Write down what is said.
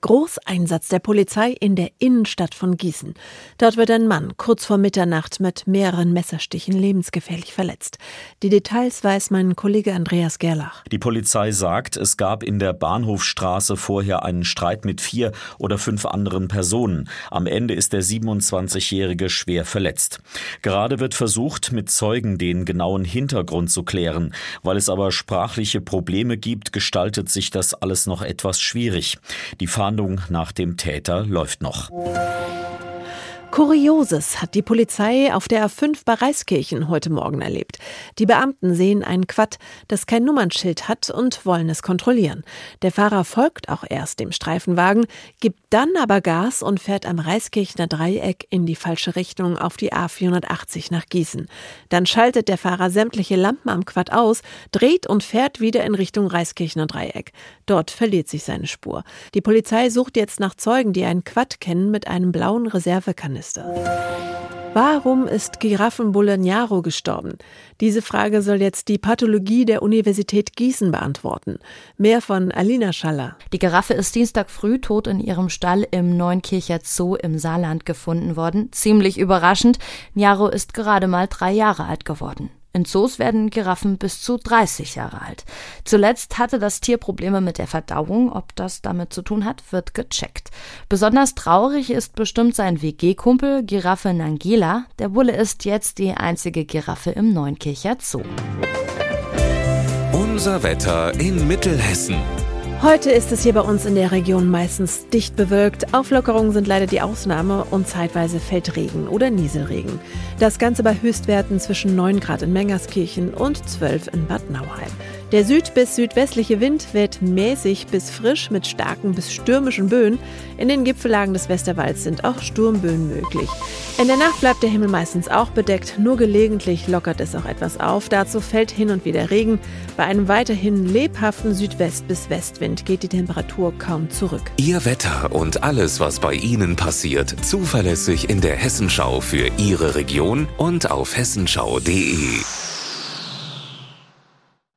Großeinsatz der Polizei in der Innenstadt von Gießen. Dort wird ein Mann kurz vor Mitternacht mit mehreren Messerstichen lebensgefährlich verletzt. Die Details weiß mein Kollege Andreas Gerlach. Die Polizei sagt, es gab in der Bahnhofstraße vorher einen Streit mit vier oder fünf anderen Personen. Am Ende ist der 27-Jährige schwer verletzt. Gerade wird versucht, mit Zeugen den genauen Hintergrund zu klären. Weil es aber sprachliche Probleme gibt, gestaltet sich das alles noch etwas schwierig. Die Fahndung nach dem Täter läuft noch. Kurioses hat die Polizei auf der A5 bei Reiskirchen heute Morgen erlebt. Die Beamten sehen ein Quad, das kein Nummernschild hat und wollen es kontrollieren. Der Fahrer folgt auch erst dem Streifenwagen, gibt dann aber Gas und fährt am Reiskirchner Dreieck in die falsche Richtung auf die A480 nach Gießen. Dann schaltet der Fahrer sämtliche Lampen am Quad aus, dreht und fährt wieder in Richtung Reiskirchner Dreieck. Dort verliert sich seine Spur. Die Polizei sucht jetzt nach Zeugen, die ein Quad kennen mit einem blauen Reservekanister. Minister. Warum ist Giraffenbulle Njaro gestorben? Diese Frage soll jetzt die Pathologie der Universität Gießen beantworten. Mehr von Alina Schaller. Die Giraffe ist Dienstag früh tot in ihrem Stall im Neunkircher Zoo im Saarland gefunden worden. Ziemlich überraschend. Njaro ist gerade mal drei Jahre alt geworden. In Zoos werden Giraffen bis zu 30 Jahre alt. Zuletzt hatte das Tier Probleme mit der Verdauung. Ob das damit zu tun hat, wird gecheckt. Besonders traurig ist bestimmt sein WG-Kumpel Giraffe Nangela. Der Bulle ist jetzt die einzige Giraffe im Neunkircher Zoo. Unser Wetter in Mittelhessen. Heute ist es hier bei uns in der Region meistens dicht bewölkt. Auflockerungen sind leider die Ausnahme und zeitweise fällt Regen oder Nieselregen. Das Ganze bei Höchstwerten zwischen 9 Grad in Mengerskirchen und 12 in Bad Nauheim. Der süd- bis südwestliche Wind weht mäßig bis frisch mit starken bis stürmischen Böen. In den Gipfellagen des Westerwalds sind auch Sturmböen möglich. In der Nacht bleibt der Himmel meistens auch bedeckt, nur gelegentlich lockert es auch etwas auf. Dazu fällt hin und wieder Regen. Bei einem weiterhin lebhaften Südwest- bis Westwind geht die Temperatur kaum zurück. Ihr Wetter und alles, was bei Ihnen passiert, zuverlässig in der Hessenschau für Ihre Region und auf hessenschau.de.